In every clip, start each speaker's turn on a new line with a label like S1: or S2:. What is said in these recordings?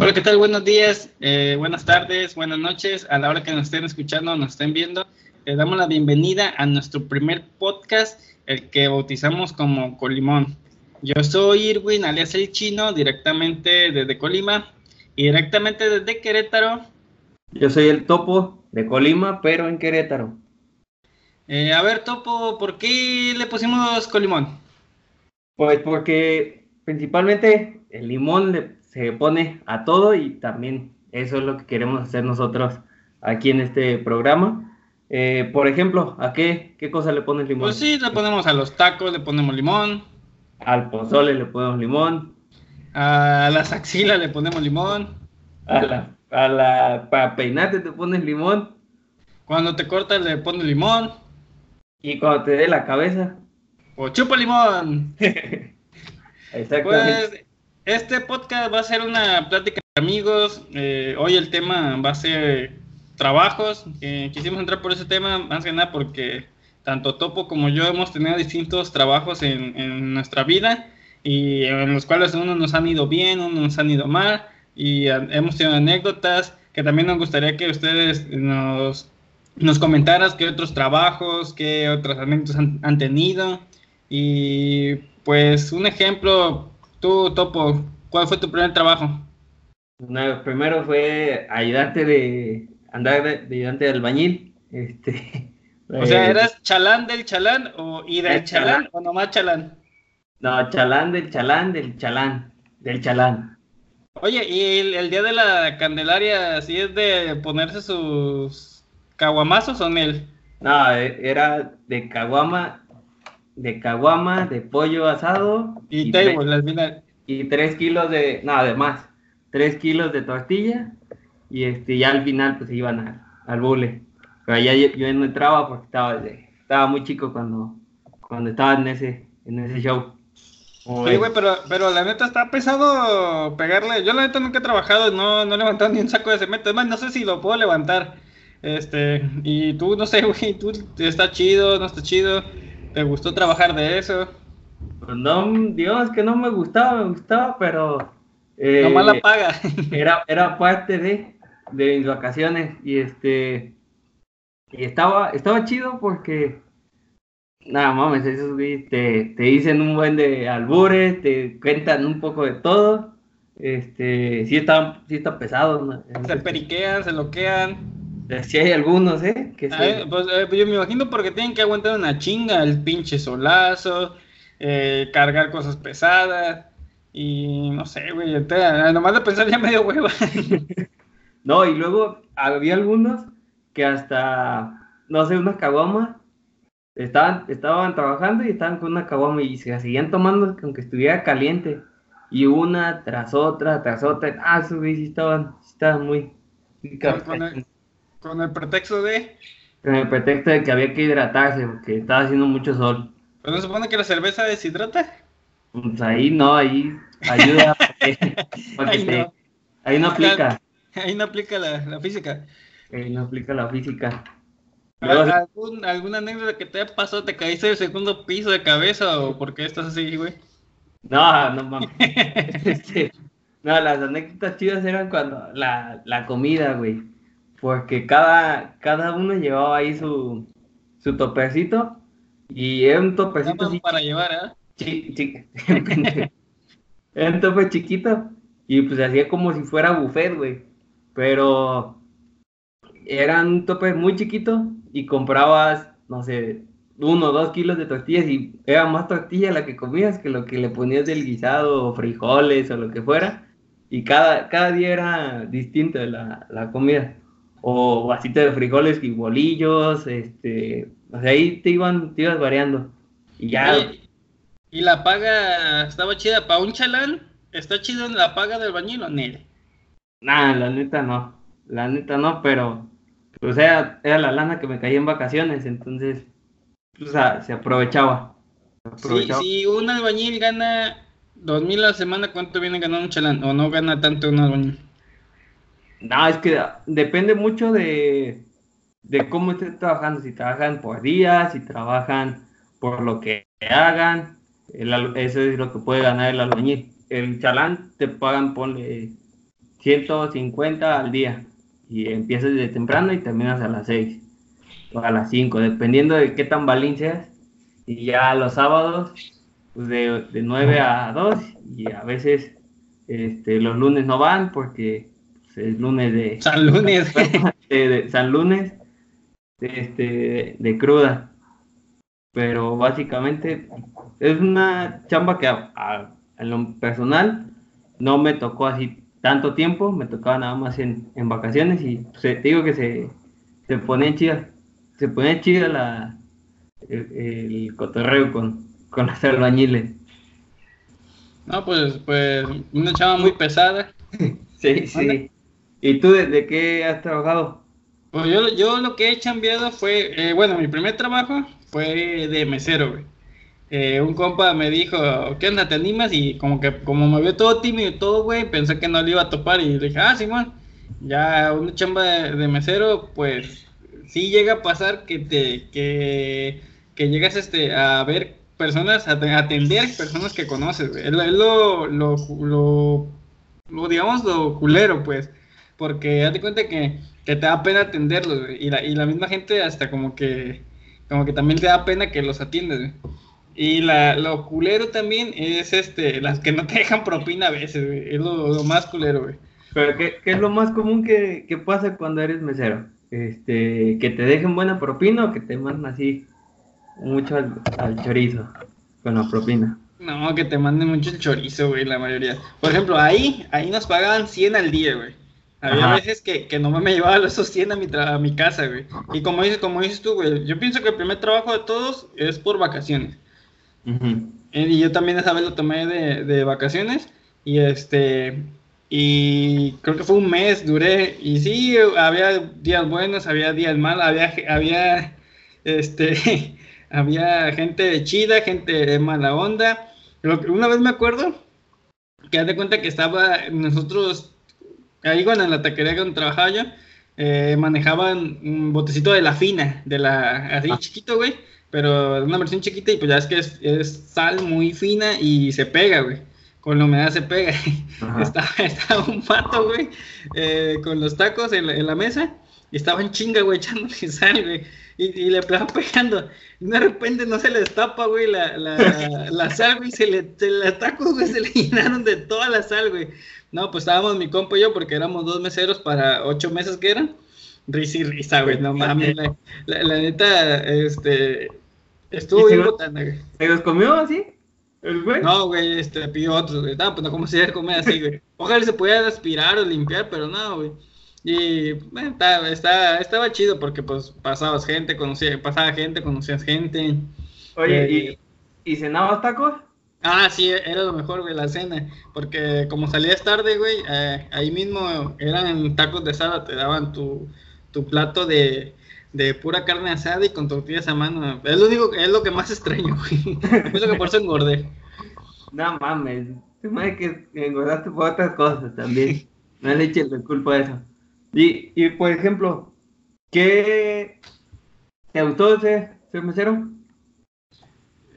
S1: Hola, ¿qué tal? Buenos días, eh, buenas tardes, buenas noches. A la hora que nos estén escuchando, nos estén viendo, les damos la bienvenida a nuestro primer podcast, el que bautizamos como Colimón. Yo soy Irwin, alias el chino, directamente desde Colima y directamente desde Querétaro.
S2: Yo soy el topo de Colima, pero en Querétaro.
S1: Eh, a ver, topo, ¿por qué le pusimos Colimón?
S2: Pues porque principalmente el limón le, se pone a todo y también eso es lo que queremos hacer nosotros aquí en este programa. Eh, por ejemplo, ¿a qué, qué cosa le pones limón?
S1: Pues sí, le ponemos a los tacos, le ponemos limón.
S2: Al pozole le ponemos limón.
S1: A las axilas le ponemos limón.
S2: A la, a la para peinarte te pones limón.
S1: Cuando te cortas le pones limón.
S2: Y cuando te dé la cabeza.
S1: O chupa limón.
S2: Exactamente.
S1: Pues este podcast va a ser una plática de amigos. Eh, hoy el tema va a ser trabajos. Eh, quisimos entrar por ese tema más que nada porque tanto Topo como yo hemos tenido distintos trabajos en, en nuestra vida y en los cuales unos nos han ido bien, unos nos han ido mal y hemos tenido anécdotas que también nos gustaría que ustedes nos, nos comentaras qué otros trabajos, qué otras anécdotas han tenido y pues un ejemplo, tú Topo, ¿cuál fue tu primer trabajo?
S2: Una- primero fue ayudante de andar de, de ayudante de albañil. Este,
S1: O sea,
S2: eh,
S1: ¿eras chalán del chalán o y del
S2: El
S1: chalán,
S2: chalán.
S1: o nomás chalán?
S2: No, chalán del chalán del chalán. Del chalán.
S1: Oye, ¿y el, el día de la Candelaria sí es de ponerse sus caguamazos o él?
S2: No, eh, era de caguama, de caguama, de pollo asado
S1: Y,
S2: tres-
S1: table, al final.
S2: y tres kilos de, no, además, tres kilos de tortilla y este, ya al final pues iban a- al bule. Pero ya yo, yo no entraba porque estaba, de- estaba muy chico cuando, cuando estaba en ese, en ese show.
S1: Sí, güey, pero, pero la neta está pesado pegarle. Yo la neta nunca he trabajado, no, no he levantado ni un saco de cemento. Es más, no sé si lo puedo levantar. Este, y tú, no sé, güey, tú está chido, no está chido. ¿Te gustó trabajar de eso?
S2: Pues no, Dios, que no me gustaba, me gustaba, pero eh,
S1: Nomás la paga.
S2: era, era parte de, de mis vacaciones y este y estaba, estaba chido porque nada mames, esos güeyes te, te dicen un buen de albures, te cuentan un poco de todo. Este, sí está, sí está pesado, ¿no?
S1: Se periquean, se loquean.
S2: Sí hay algunos, ¿eh? Que
S1: A
S2: se-
S1: ver, pues, eh, pues yo me imagino porque tienen que aguantar una chinga, el pinche solazo, eh, cargar cosas pesadas y no sé, güey, te- nomás de pensar ya medio hueva.
S2: No, y luego había algunos que hasta, no sé, una caguama, estaban, estaban trabajando y estaban con una caguama y se la seguían tomando aunque estuviera caliente. Y una tras otra, tras otra. Ah, sí estaban, sí estaban muy... muy
S1: Con, el, pretexto de,
S2: Con el pretexto de que había que hidratarse porque estaba haciendo mucho sol.
S1: pues no se supone que la cerveza deshidrata.
S2: Pues ahí no, ahí ayuda. porque- porque
S1: Ahí
S2: te-
S1: no.
S2: ahí no aplica.
S1: Ahí no aplica la, la física.
S2: Ahí no aplica la física. Luego-
S1: ¿Al- ¿Algún, ¿Alguna anécdota que te haya pasado? ¿Te caíste del segundo piso de cabeza o por qué estás así, güey?
S2: No, no mames. Este, no, las anécdotas chidas eran cuando la, la comida, güey. Porque cada, cada uno llevaba ahí su, su topercito. Y era un
S1: más
S2: así,
S1: para llevar, ¿eh?
S2: chi- chi- era un tope chiquito. Y pues hacía como si fuera buffet, güey. Pero era un tope muy chiquito y comprabas, no sé, uno o dos kilos de tortillas y era más tortilla la que comías que lo que le ponías del guisado o frijoles o lo que fuera. Y cada, cada día era distinto la, la comida. O vasito de frijoles y bolillos, este, o sea, ahí te iban, te ibas variando. Y ya,
S1: ¿Y la paga estaba chida para un chalán? ¿Está chido en la paga del bañil o nel?
S2: nada, la neta no, la neta no, pero, o sea, era la lana que me caía en vacaciones, entonces, o sea, se aprovechaba. Se
S1: si un albañil gana dos mil a la semana, ¿cuánto viene ganando un chalán? ¿O no gana tanto un albañil?
S2: No, es que depende mucho de, de cómo estén trabajando, si trabajan por días, si trabajan por lo que hagan, el eso es lo que puede ganar el albañil. El chalán te pagan, ponle 150 al día. Y empiezas de temprano y terminas a las 6 o a las 5, dependiendo de qué tan balín seas. Y ya los sábados, pues de, de 9 a 2 y a veces este, los lunes no van porque pues, es lunes de...
S1: San Lunes.
S2: de, San Lunes, este, de cruda. Pero básicamente es una chamba que a, en lo personal no me tocó así tanto tiempo, me tocaba nada más en, en vacaciones y pues, te digo que se, se pone chida, se pone chida la, el, el cotorreo con, con las albañiles.
S1: No, pues, pues una chava muy pesada.
S2: sí, sí. ¿Y tú de, qué has trabajado?
S1: Pues yo, yo lo que he chambeado fue, eh, bueno, mi primer trabajo fue de mesero, güey. Eh, un compa me dijo, ¿qué onda, te animas? Y como que, como me vio todo tímido y todo, güey, pensé que no le iba a topar y dije, ah, Simón, ya una chamba de, mesero, pues sí llega a pasar que te, que, que llegas este, a ver personas, a atender personas que conoces, güey. Es, lo, lo, lo, digamos, lo culero, pues. Porque date cuenta que, te da pena atenderlos, güey. Y la, y la misma gente hasta como que, como que también te da pena que los atiendes, güey. Y la, lo culero también es este, las que no te dejan propina a veces, güey. Es lo, más culero, güey.
S2: Pero ¿qué, ¿qué, es lo más común que, que pasa cuando eres mesero? Este, que te dejen buena propina o que te mandan así mucho al, chorizo con la propina.
S1: No, que te manden mucho el chorizo, güey, la mayoría. Por ejemplo, ahí, ahí nos pagaban 100 al día, güey. Había veces que, que no me llevaba esos 100 a mi, a mi casa, güey. Y como dices, como dices tú, güey, yo pienso que el primer trabajo de todos es por vacaciones. Y yo también esa vez lo tomé de, de, vacaciones. Y este. Y creo que fue un mes, duré. Y sí, había días buenos, había días malos, había, había este, había gente chida, gente de mala onda. Una vez me acuerdo que haz de cuenta que estaba nosotros ahí bueno, en la taquería donde trabajaba yo, eh, manejaban un botecito de la fina, de la así ah. chiquito, güey, pero una versión chiquita y pues ya es que es, sal muy fina y se pega, güey. Con la humedad se pega. Estaba, estaba, un pato, güey, eh, con los tacos en la, en la mesa y estaba en chinga, güey, echándole sal, güey y, le estaban pegando. Y de repente no se les tapa, güey, la, la, la sal, güey, se le, se le tacos, güey, se le llenaron de toda la sal, güey. No, pues estábamos mi compa y yo, porque éramos dos meseros para ocho meses que eran. Risa y risa, güey, no mames. La, la, neta, este, estuvo bien botana, güey.
S2: ¿Se los comió así?
S1: ¿El güey? No, güey, este, pidió otros, güey. No, pues no, como si se comer así, güey. Ojalá se pudiera aspirar o limpiar, pero no, güey. Y bueno, está, estaba chido porque pues pasabas gente, conocía, pasaba gente, conocías gente.
S2: Oye, eh, ¿y, ¿y cenabas tacos?
S1: Ah, sí, era lo mejor, güey, la cena. Porque como salías tarde, güey, eh, ahí mismo eran tacos de asada, te daban tu, tu plato de, de pura carne asada y con tortillas a mano. Es lo único, es lo que más extraño, güey. Es lo que por eso engordé.
S2: No mames, tú que engordaste por otras cosas también. No le eches la culpa a eso. Y, y por ejemplo, ¿qué te gustó ser, ser mesero?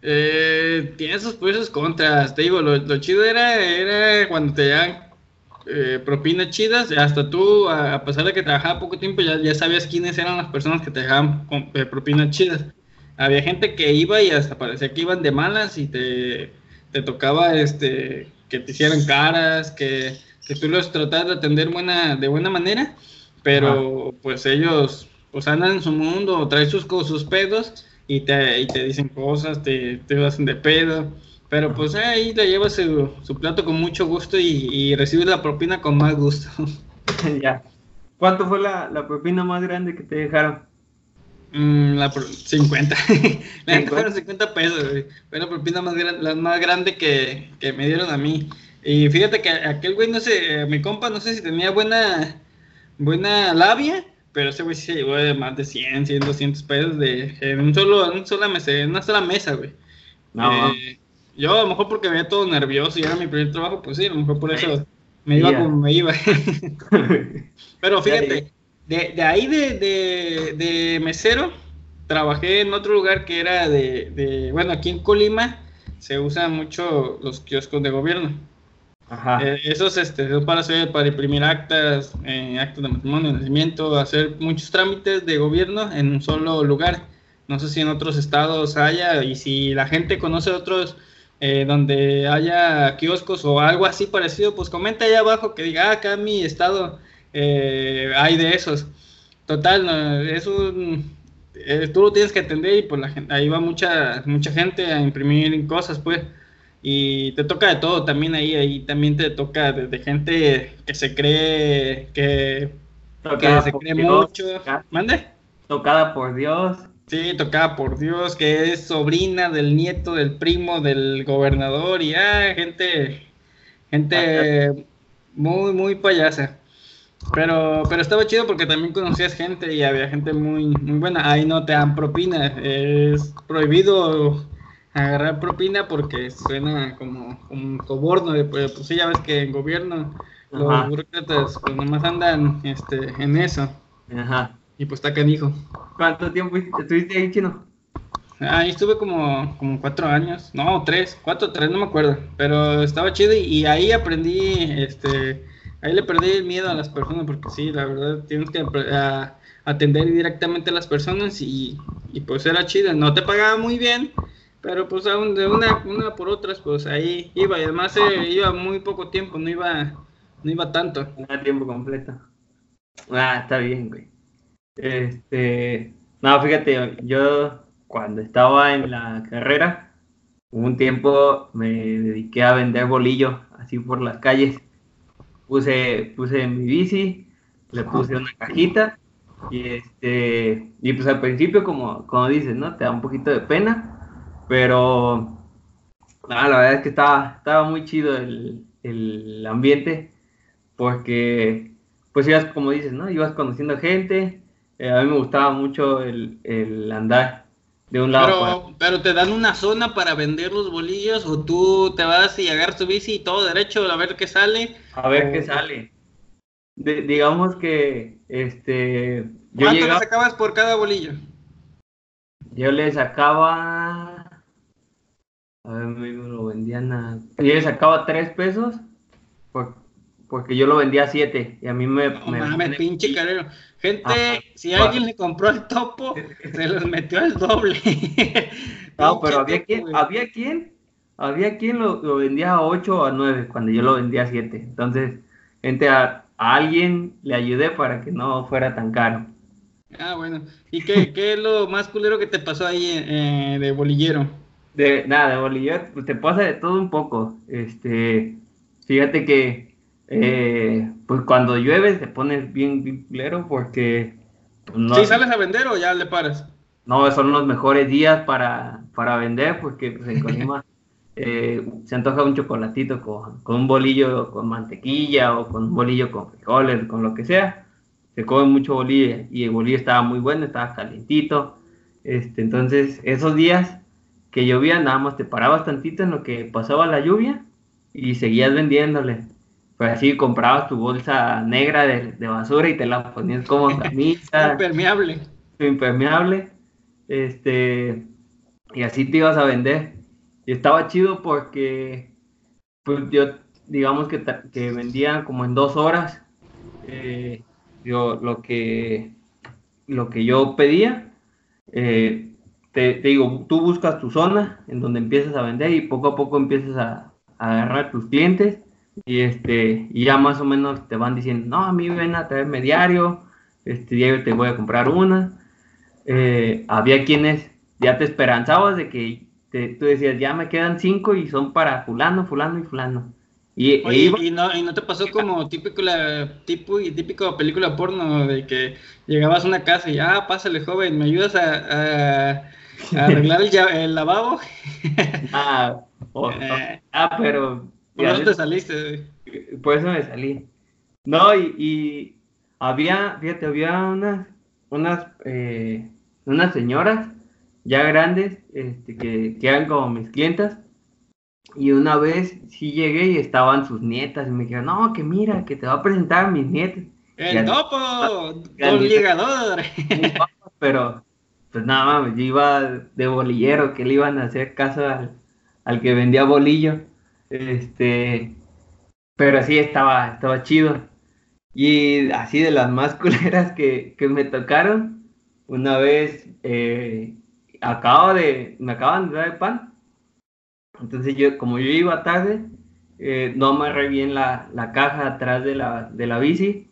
S1: Eh, tiene sus pros contras. Te digo, lo, chido era, era cuando te dan eh, propinas chidas. Hasta tú, a, pesar de que trabajaba poco tiempo, ya, ya sabías quiénes eran las personas que te dejaban eh, propinas chidas. Había gente que iba y hasta parecía que iban de malas y te, te tocaba este que te hicieran caras, que que tú los tratas de atender buena, de buena manera, pero pues ellos pues andan en su mundo, traen sus, sus pedos y te, y te dicen cosas, te, te hacen de pedo, pero pues ahí te llevas su, su plato con mucho gusto y, y, recibes la propina con más gusto.
S2: ya. ¿Cuánto fue la, la, propina más grande que te dejaron?
S1: Mm, la 50. la 50. fueron 50 pesos, Fue la propina más, la más grande que, que me dieron a mí. Y fíjate que aquel güey, no sé, eh, mi compa, no sé si tenía buena, buena labia, pero ese güey sí se llevó de más de 100, 100, 200 pesos de, en, un solo, en, sola mesa, en una sola mesa, güey. No. Eh, yo a lo mejor porque me veía todo nervioso y era mi primer trabajo, pues sí, a lo mejor por eso me iba como me iba. pero fíjate, de, de ahí de, de, de, mesero, trabajé en otro lugar que era de, de, bueno, aquí en Colima se usan mucho los kioscos de gobierno. Eh, esos este, para hacer, para imprimir actas, eh, actas de matrimonio, nacimiento, hacer muchos trámites de gobierno en un solo lugar. No sé si en otros estados haya, y si la gente conoce otros eh, donde haya kioscos o algo así parecido, pues comenta ahí abajo que diga, ah, acá en mi estado hay de esos. Total, es un, tú lo tienes que atender y pues la gente, ahí va mucha, mucha gente a imprimir cosas, pues y te toca de todo también ahí, ahí también te toca de, gente que se cree, que, se cree mucho. ¿Mande?
S2: Tocada por Dios.
S1: Sí, tocada por Dios, que es sobrina del nieto del primo del gobernador y ah, gente, gente muy, muy payasa. Pero, pero estaba chido porque también conocías gente y había gente muy, muy buena. Ahí no te dan propina, es prohibido agarrar propina porque suena como, un soborno, de, pues, pues sí, ya ves que en gobierno los burócratas pues nomás andan este, en eso. Ajá. Y pues está canijo.
S2: ¿Cuánto tiempo estuviste ahí, chino?
S1: Ahí estuve como, como cuatro años, no, tres, cuatro, tres, no me acuerdo, pero estaba chido y, ahí aprendí, este, ahí le perdí el miedo a las personas porque sí, la verdad, tienes que atender directamente a las personas y, y pues era chido, no te pagaba muy bien, pero pues aún de una, una por otras, pues ahí iba. Y además eh, iba muy poco tiempo, no iba, no iba tanto.
S2: No tiempo completo. Ah, está bien, güey. Este, no, fíjate, yo cuando estaba en la carrera, un tiempo me dediqué a vender bolillos así por las calles. Puse, puse mi bici, le puse una cajita y este, y pues al principio como, como dices, ¿no? Te da un poquito de pena, pero la verdad es que estaba, estaba muy chido el, ambiente, porque pues ibas, como dices, ¿no? Ibas conociendo gente, eh, a mí me gustaba mucho el, andar de un lado.
S1: Pero, pero te dan una zona para vender los bolillos o tú te vas y agarras tu bici y todo derecho a ver qué sale.
S2: A ver qué sale. digamos que este...
S1: ¿Cuánto le sacabas por cada bolillo?
S2: Yo le sacaba a ver, me lo vendían a. Yo le sacaba 3 pesos porque yo lo vendía a 7 y a mí me.
S1: No me mames, pinche carero. Gente, si alguien le compró el topo, se los metió al doble.
S2: no, pero había quien, había quien, había quien lo, vendía a 8 o a 9 cuando yo lo vendía a 7. Entonces, gente, a, alguien le ayudé para que no fuera tan caro.
S1: Ah, bueno. ¿Y qué, qué es lo más culero que te pasó ahí eh, de bolillero?
S2: De nada, de bolillo, pues te pasa de todo un poco. Este, fíjate que eh, pues cuando llueve te pones bien, bien porque
S1: pues, no, ¿Sí sales a vender o ya le paras?
S2: No, son los mejores días para, para vender porque pues, en Colima eh, se antoja un chocolatito con, con, un bolillo con mantequilla o con un bolillo con frijoles, con lo que sea. Se come mucho bolillo y el bolillo estaba muy bueno, estaba calentito. Este, entonces, esos días que llovía, nada más te parabas tantito en lo que pasaba la lluvia y seguías vendiéndole. Pues así comprabas tu bolsa negra de, basura y te la ponías como camisa.
S1: impermeable.
S2: Impermeable. Este, y así te ibas a vender. Y estaba chido porque, pues yo, digamos que, que vendía como en dos horas. Eh, yo, lo que, lo que yo pedía. Eh, te, digo, tú buscas tu zona en donde empiezas a vender y poco a poco empiezas a, agarrar tus clientes y este y ya más o menos te van diciendo, no, a mí ven a traerme diario, este diario te voy a comprar una. Eh, había quienes ya te esperanzabas de que tú decías, ya me quedan cinco y son para fulano, fulano y fulano.
S1: Y, e y, no, y no te pasó como típico, la, tipo, y típico película porno de que llegabas a una casa y, ah, pásale joven, ¿me ayudas a arreglar el, lavabo.
S2: Ah, eh. ah, pero.
S1: Por eso te saliste.
S2: Por eso me salí. No, y, había, fíjate, había unas, unas, eh, unas señoras ya grandes este, que, que eran como mis clientas. Y una vez sí llegué y estaban sus nietas y me dijeron, no, que mira, que te va a presentar a mis nietas.
S1: El topo, con ligador.
S2: Pero pues nada yo iba de bolillero, que le iban a hacer caso al, que vendía bolillo. Este, pero sí estaba, estaba chido. Y así de las más culeras que, que me tocaron, una vez eh, acabo de, me acaban de dar el pan. Entonces yo, como yo iba tarde, eh, no amarré bien la, la, caja atrás de la, de la bici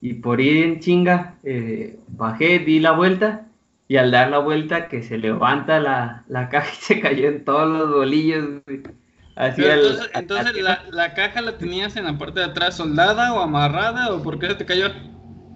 S2: y por ir en chinga eh, bajé, di la vuelta y al dar la vuelta que se levanta la, la caja y se cayó en todos los bolillos.
S1: Así entonces, entonces la, la, caja la tenías en la parte de atrás soldada o amarrada o por qué se te cayó?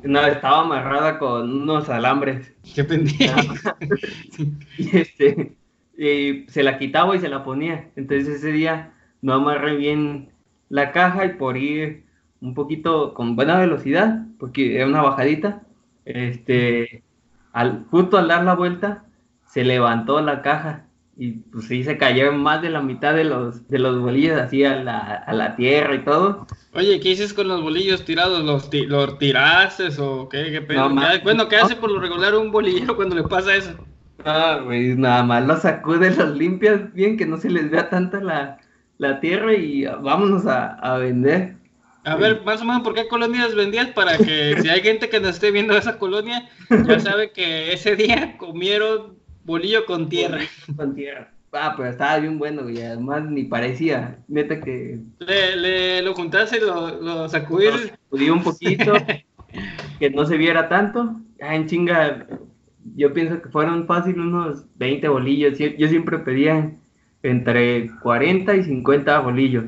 S2: No, estaba amarrada con unos alambres.
S1: Qué pendejo.
S2: y, este, y se la quitaba y se la ponía. Entonces ese día no amarré bien la caja y por ir un poquito con buena velocidad, porque era una bajadita, este, al, justo al dar la vuelta, se levantó la caja y pues sí se cayó más de la mitad de los, de los bolillos así a la, a la tierra y todo.
S1: Oye, ¿qué hiciste con los bolillos tirados? ¿Los, los tiraste o qué? ¿Qué bueno, ¿qué hace por lo regular un bolillero cuando le pasa eso?
S2: Ah, nada más los sacudes, los limpias bien, que no se les vea tanta la, la tierra y vámonos a, a vender.
S1: A ver, más o menos, ¿por qué colonias vendías? Para que si hay gente que nos esté viendo esa colonia, ya sabe que ese día comieron bolillo con tierra.
S2: Con tierra. Ah, pero estaba bien bueno, y además ni parecía. Neta que.
S1: Le, le lo juntaste, lo, lo sacudiste.
S2: Sacudí un poquito, que no se viera tanto. Ah, en chinga, yo pienso que fueron fácil unos 20 bolillos. Yo siempre pedía entre 40 y 50 bolillos.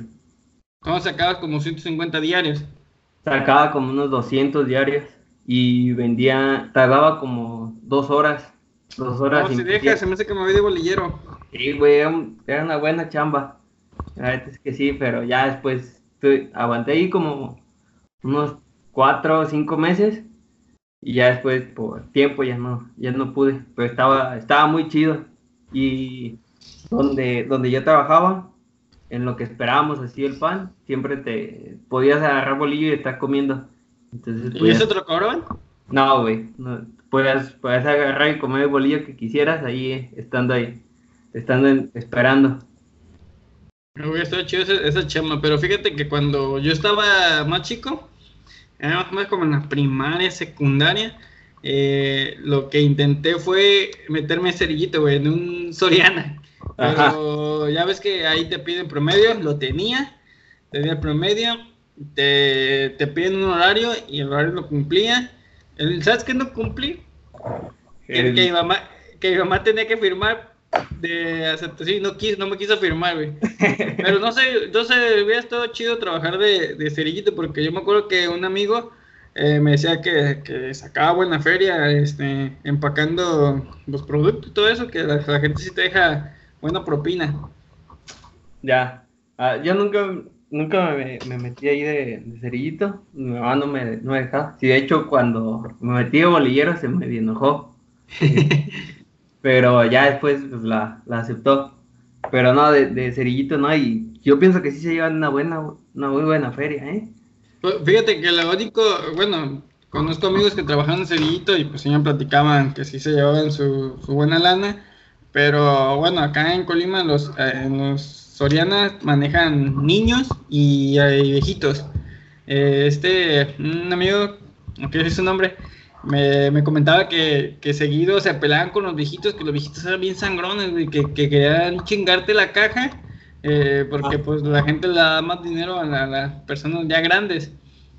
S1: ¿Cómo sacabas como 150 diarios?
S2: Sacaba como unos 200 diarios y vendía, tardaba como dos horas. Dos horas.
S1: No, si deja, se me hace que me voy de bolillero.
S2: Sí, güey, era una buena chamba. La verdad es que sí, pero ya después aguanté ahí como unos cuatro o cinco meses y ya después por tiempo ya no, ya no pude, pero estaba, estaba muy chido. Y donde, donde yo trabajaba, en lo que esperábamos así el pan, siempre te podías agarrar bolillo y estar comiendo.
S1: Entonces, ¿Y eso te lo cobraban?
S2: No, güey, no, puedes, agarrar y comer el bolillo que quisieras ahí, estando ahí, estando esperando.
S1: Hubiera estado chido esa, esa chama, pero fíjate que cuando yo estaba más chico, era más como en la primaria, secundaria, eh, lo que intenté fue meterme cerillito, güey, en un Soriana. Pero ya ves que ahí te piden promedio, lo tenía, tenía el promedio, te, te piden un horario y el horario lo cumplía. ¿Sabes qué no cumplí? Que, mi mamá, que mi mamá tenía que firmar de aceptación, no, quiso, no me quiso firmar, güey. Pero no sé, entonces hubiera estado chido trabajar de, de cerillito, porque yo me acuerdo que un amigo eh, me decía que, que, sacaba buena feria este, empacando los productos y todo eso, que la, gente sí te deja buena propina.
S2: Ya, ah, yo nunca, nunca me, metí ahí de, cerillito, mi mamá no me, no dejaba. Sí, de hecho, cuando me metí de bolillero se me enojó. pero ya después pues, la, la, aceptó. Pero no, de, de, cerillito no, y yo pienso que sí se llevan una buena, una muy buena feria, ¿eh?
S1: Pues, fíjate que lo único, bueno, conozco amigos que trabajan en cerillito y pues ellos platicaban que sí se llevaban su, su buena lana, pero bueno, acá en Colima los, eh, los Sorianas manejan niños y, viejitos. Eh, este, un amigo, aunque es su nombre, me, comentaba que, seguido se peleaban con los viejitos, que los viejitos eran bien sangrones, que, querían chingarte la caja, eh, porque pues la gente le da más dinero a, las personas ya grandes.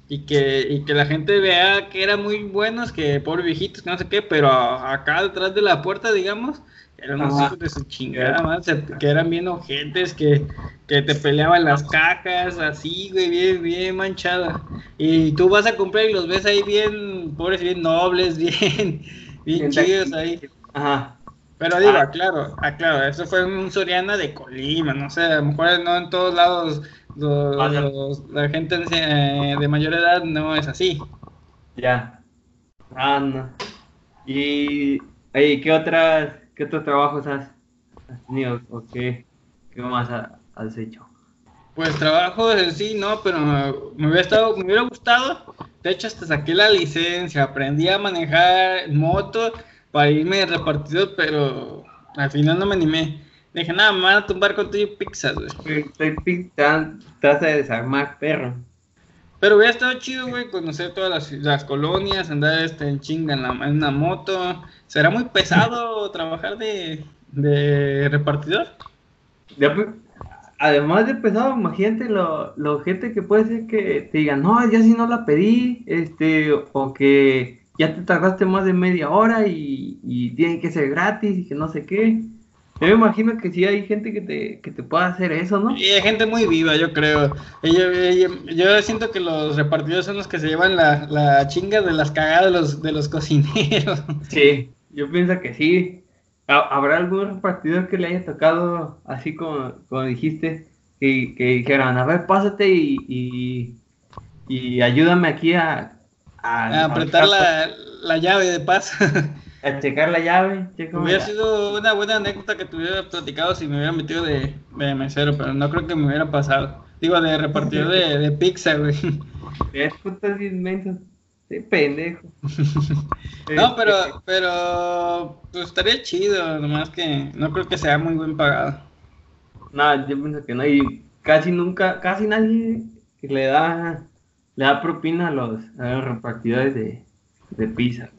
S1: Y que, que la gente vea que eran muy buenos, que pobres viejitos, que no sé qué, pero acá detrás de la puerta, digamos, eran unos hijos de su chingada, que eran bien ojentes, que, que te peleaban las cajas, así, güey, bien, bien manchada. Y tú vas a comprar y los ves ahí bien, pobres, bien nobles, bien, bien chidos ahí. Ajá. Pero digo, ah. aclaro, aclaro, eso fue un Soriana de Colima, no sé, a lo mejor no en todos lados la gente eh, de mayor edad no es así.
S2: Ya. Ah, no. Y, ¿qué otras ¿Qué otros trabajos has, tenido o qué, qué más has hecho?
S1: Pues trabajos en sí, no, pero me, hubiera estado, me hubiera gustado. De hecho, hasta saqué la licencia, aprendí a manejar moto para irme de repartido, pero al final no me animé. Dije, nada, me van a tumbar con tu pizza, güey.
S2: Estoy pintando, estás a desarmar, perro.
S1: Pero hubiera estado chido, güey, conocer todas las, las colonias, andar este, en chinga en, la, en una moto. ¿Será muy pesado trabajar de, de repartidor?
S2: Además de pesado, imagínate lo, lo gente que puede ser que te digan, no, ya si no la pedí, este, o que ya te tardaste más de media hora y, y tiene que ser gratis y que no sé qué. Yo me imagino que sí hay gente que te, que te pueda hacer eso, ¿no?
S1: Y hay gente muy viva, yo creo. Yo, yo, yo siento que los repartidores son los que se llevan la, la chinga de las cagadas de los, de los cocineros.
S2: Sí, yo pienso que sí. Ha- ¿Habrá algún repartidor que le haya tocado así como, como dijiste? Que, que dijeran, a ver, pásate y, y, y ayúdame aquí a, a,
S1: A apretar la, la llave de paso.
S2: a checar la llave.
S1: Hubiera
S2: la-
S1: sido una buena anécdota que te hubiera platicado si me hubiera metido de, de mesero, pero no creo que me hubiera pasado. Digo, de repartidor de, de pizza, güey.
S2: Es putas inmensos. Sí, pendejo.
S1: No, pero, pero, pues estaría chido, nomás que no creo que sea muy buen pagado.
S2: No, yo pienso que no. Y casi nunca, casi nadie le da, le da propina a los, a los repartidores de, de pizza.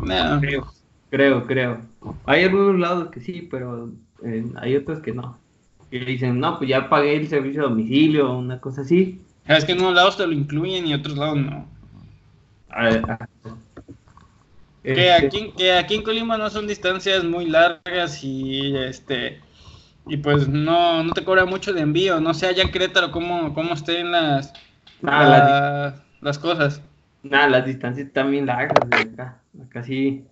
S1: No.
S2: Creo, creo, creo. Hay algunos lados que sí, pero eh, hay otros que no. Que dicen, no, pues ya pagué el servicio a domicilio o una cosa así.
S1: Es que en unos lados te lo incluyen y en otros lados no.
S2: A ver, a-
S1: Que
S2: Este,
S1: aquí, que aquí en Colima no son distancias muy largas y este y pues no, no te cobra mucho de envío. No sé allá en Querétaro cómo, cómo estén las,
S2: las,
S1: la- las cosas.
S2: nada, las distancias están bien largas de acá. Acá sí,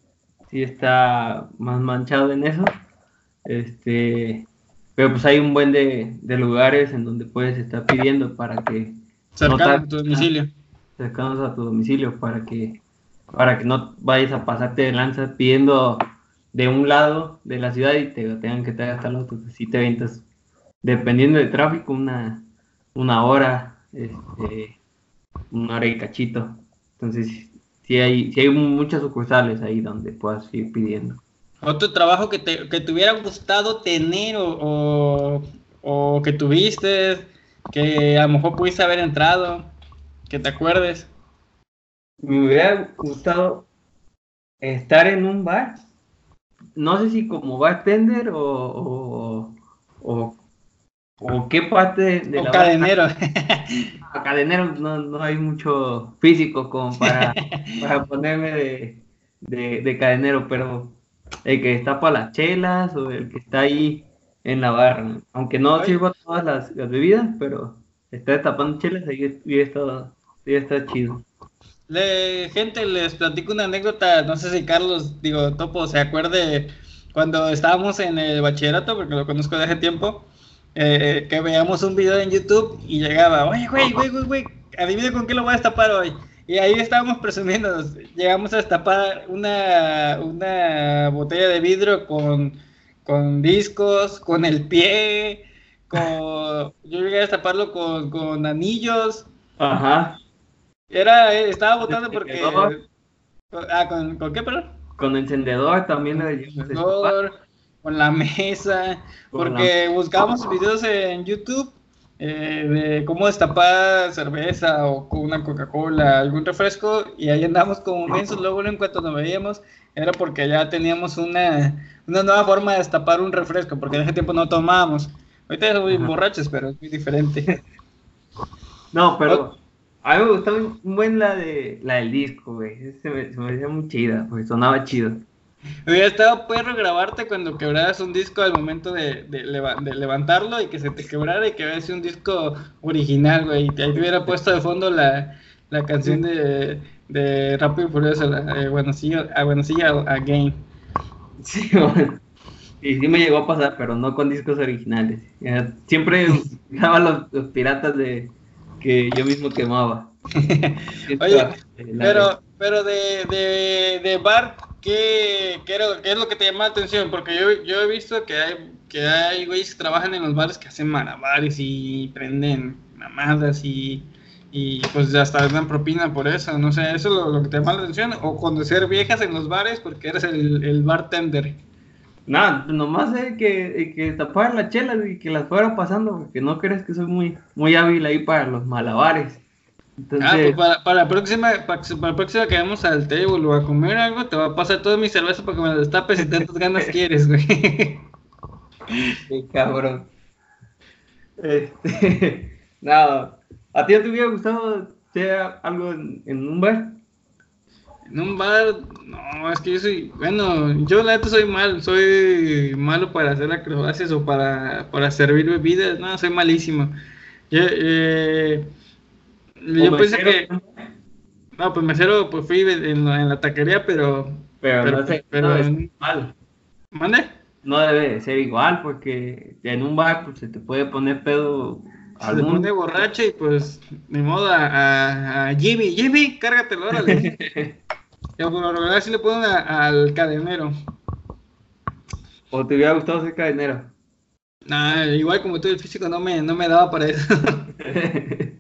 S2: sí está más manchado en eso. Este, pero pues hay un buen de, de lugares en donde puedes estar pidiendo para que
S1: Cercano
S2: No
S1: a tu domicilio.
S2: cercanos a tu domicilio para que para que no vayas a pasarte de lanza pidiendo de un lado de la ciudad y te tengan que traer hasta el otro. Si te ventas, dependiendo del tráfico, una, una hora, este, una hora y cachito. Entonces, sí hay, sí hay muchas sucursales ahí donde puedas ir pidiendo.
S1: Otro trabajo que te, que te hubiera gustado tener o, o, o que tuviste, que a lo mejor pudiste haber entrado, que te acuerdes.
S2: Me hubiera gustado estar en un bar. No sé si como bartender o, o, o, qué parte de,
S1: o
S2: la
S1: cadenero.
S2: barra- cadenero no, no hay mucho físico como para, para ponerme de, de, de cadenero, pero el que está para las chelas o el que está ahí en la barra. Aunque no
S1: Oye.
S2: sirva todas las, las bebidas, pero está destapando chelas ahí y está, y está chido.
S1: Le, gente, les platico una anécdota, no sé si Carlos, digo, Topo, se acuerde cuando estábamos en el bachillerato, porque lo conozco de hace tiempo, eh, que veíamos un video en YouTube y llegaba, oye, güey, güey, güey, güey, adivina con qué lo voy a destapar hoy. Y ahí estábamos presumiendo, llegamos a destapar una, una botella de vidrio con, con discos, con el pie, con, yo llegué a destaparlo con, con anillos,
S2: Ajá.
S1: era, estaba votando porque. Ah, ¿con, ¿con qué, perdón?
S2: Con encendedor también destapar.
S1: Encendedor, Con la mesa. Porque buscábamos videos en YouTube eh, de cómo destapar cerveza o con una Coca-Cola, algún refresco. Y ahí andamos como mensos. Luego, en cuanto nos veíamos, era porque ya teníamos una, una nueva forma de destapar un refresco. Porque en ese tiempo no tomábamos. Ahorita somos borrachos, pero es muy diferente.
S2: No, pero a mí me gustaba un buen la de la del disco, güey. Se me, se me hacía muy chida, porque sonaba chido.
S1: Hubiera estado perro grabarte cuando quebraras un disco al momento de, de leva- de levantarlo y que se te quebrara y que hubiera sido un disco original, güey. Y te, ahí te hubiera puesto de fondo la, la canción de, de Rápido y Furioso, la, eh, bueno, sí, ah, bueno, sí, a, a Game.
S2: Sí, bueno. Y sí me llegó a pasar, pero no con discos originales. Siempre usaba los, los piratas de que yo mismo quemaba.
S1: Oye,
S2: eh,
S1: Pero, pero de, de, de bar, ¿qué, qué, qué es lo que te llama la atención? Porque yo, yo he visto que hay, que hay güeyes que trabajan en los bares que hacen malabares y prenden mamadas y, y pues hasta dan propina por eso. No sé, ¿eso es lo, que te llama la atención? O conocer viejas en los bares porque eres el, el bartender
S2: Nada, nomás eh, que, que tapar las chelas y que las fuera pasando, porque no crees que soy muy, muy hábil ahí para los malabares.
S1: Ah, pues para, para, la próxima, para, la próxima que vamos al table o a comer algo, te va a pasar toda mi cerveza para que me la destapes y tantas ganas quieres, güey.
S2: Qué cabrón. Este, nada, ¿a ti te hubiera gustado sea algo en, en, un bar?
S1: En un bar, no, es que yo soy, bueno, yo la neta soy mal, soy malo para hacer acrobacias o para, para servir bebidas, no, soy malísimo. Yo, eh, yo pensé que. No, pues mesero, pues fui en, en la taquería, pero.
S2: Pero, no sé, pero no igual.
S1: ¿Mande?
S2: No debe ser igual, porque en un bar pues, se te puede poner pedo.
S1: Se te pone borracho y pues, ni modo, a, a, Jimmy, Jimmy, cárgatelo, órale. y por lo sí le ponen al cadenero.
S2: ¿O te hubiera gustado ser cadenero?
S1: Nah, igual como tú, el físico no me, no me daba para eso.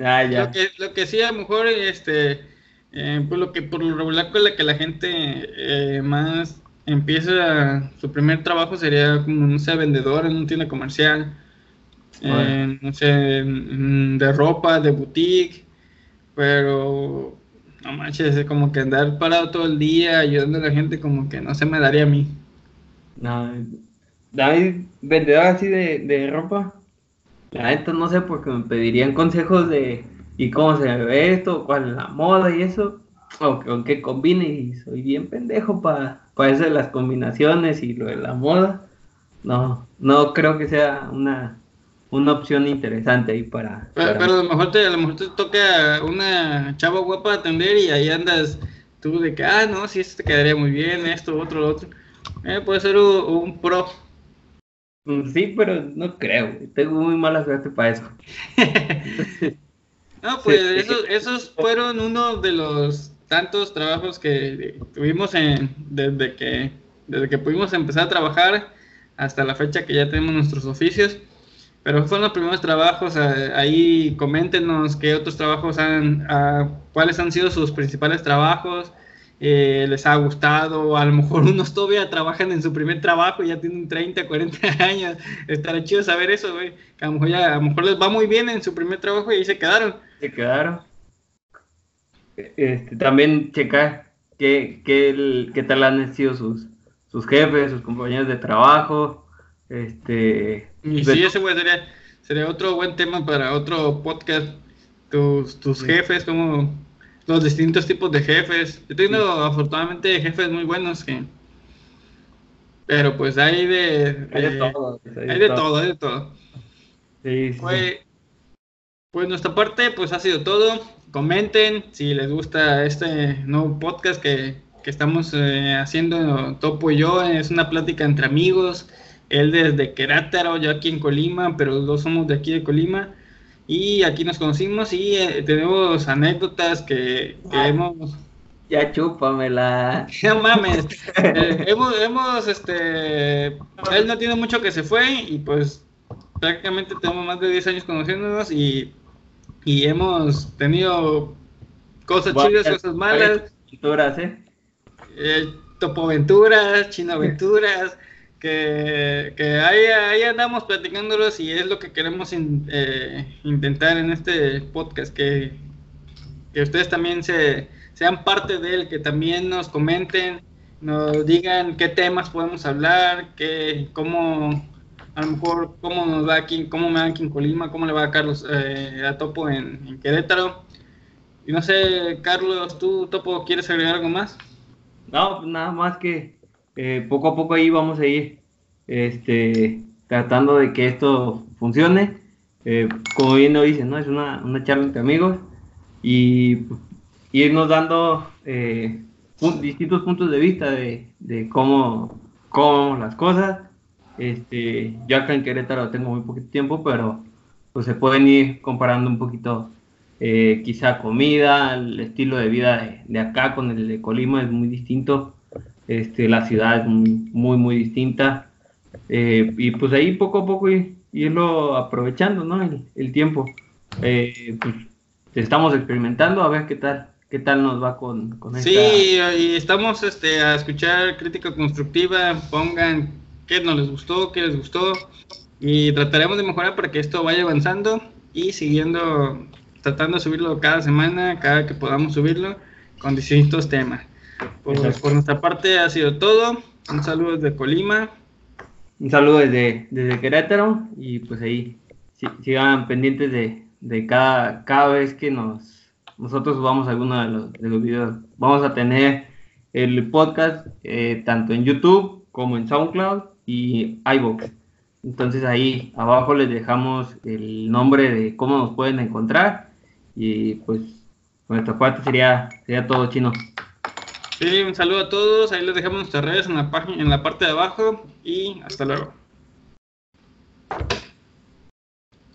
S2: Ah, ya.
S1: Lo, que, lo que sí, a lo mejor, este, eh, pues lo que por lo regular con la que la gente eh, más empieza su primer trabajo sería como, no sé, vendedor en una tienda comercial, eh, no sé, de ropa, de boutique, pero no manches, como que andar parado todo el día ayudando a la gente, como que no se me daría a mí.
S2: No, David, vendedor así de, de ropa. La neta no sé porque me pedirían consejos de y cómo se ve esto, cuál es la moda y eso, o con qué combine y soy bien pendejo para para eso de las combinaciones y lo de la moda. No, no creo que sea una, una opción interesante ahí para...
S1: Pero, a, lo mejor te, a lo mejor te toca una chava guapa atender y ahí andas tú de que, ah, no, sí, esto te quedaría muy bien, esto, otro, lo otro. Eh, puede ser un, un pro
S2: sí, pero no creo, tengo muy mala suerte para eso.
S1: no, pues esos, fueron uno de los tantos trabajos que tuvimos en, desde que desde que pudimos empezar a trabajar hasta la fecha que ya tenemos nuestros oficios. Pero fueron los primeros trabajos, ahí coméntenos qué otros trabajos han, cuáles han sido sus principales trabajos, eh, les ha gustado, a lo mejor unos todavía trabajan en su primer trabajo, ya tienen 30, 40 años, estará chido saber eso, güey, a lo mejor ya, a lo mejor les va muy bien en su primer trabajo y ahí se quedaron.
S2: Se quedaron. Este, también checar qué, qué, qué tal han sido sus, sus jefes, sus compañeros de trabajo, este...
S1: Y sí, ese güey sería, sería otro buen tema para otro podcast, tus, tus jefes, como los distintos tipos de jefes. Yo tengo afortunadamente jefes muy buenos que... Pero pues hay de...
S2: Hay de todo.
S1: Hay, de, todo. hay de todo. Sí, sí. Pues, pues nuestra parte pues ha sido todo. Comenten si les gusta este nuevo podcast que, que estamos eh, haciendo Topo y yo. Es una plática entre amigos. Él desde Querétaro, yo aquí en Colima, pero los dos somos de aquí de Colima. Y aquí nos conocimos y eh, tenemos anécdotas que, hemos...
S2: Ya chúpamela.
S1: No mames. Eh, hemos, hemos, este... Él no tiene mucho que se fue y pues prácticamente tenemos más de 10 años conociéndonos y, y hemos tenido cosas chidas, cosas malas.
S2: Aventuras, ¿eh?
S1: eh topoventuras, chinoaventuras que, que ahí, ahí, andamos platicándolos y es lo que queremos eh, intentar en este podcast, que, que ustedes también se, sean parte de él, que también nos comenten, nos digan qué temas podemos hablar, qué, cómo, a lo mejor, cómo nos va aquí, cómo me va aquí en Colima, cómo le va a Carlos eh, a Topo en, en Querétaro. Y no sé, Carlos, ¿tú, Topo, quieres agregar algo más?
S2: No, nada más que eh, poco a poco ahí vamos a ir este, tratando de que esto funcione. Eh, como bien lo dicen, ¿no? Es una, una, charla entre amigos y irnos dando eh, distintos puntos de vista de, de cómo, cómo vemos las cosas. Este, yo acá en Querétaro tengo muy poquito tiempo, pero pues se pueden ir comparando un poquito quizá comida, el estilo de vida de, de, acá con el de Colima es muy distinto este, la ciudad es muy, muy, distinta. Eh, y pues ahí poco a poco irlo aprovechando, ¿no? El, tiempo. Eh, pues estamos experimentando a ver qué tal, qué tal nos va con, con
S1: esta... Sí, y estamos este, a escuchar crítica constructiva, pongan qué no les gustó, qué les gustó, y trataremos de mejorar para que esto vaya avanzando y siguiendo, tratando de subirlo cada semana, cada que podamos subirlo, con distintos temas. Por, nuestra parte ha sido todo. Un saludo desde Colima.
S2: Un saludo desde, desde Querétaro y pues ahí sigan pendientes de, de cada, cada vez que nos nosotros vamos a alguno de los, de los videos. Vamos a tener el podcast eh, tanto en YouTube como en SoundCloud y iVoox. Entonces ahí abajo les dejamos el nombre de cómo nos pueden encontrar y pues nuestra parte sería, sería todo chino.
S1: Sí, un saludo a todos, ahí les dejamos nuestras redes en la en la parte de abajo y hasta luego.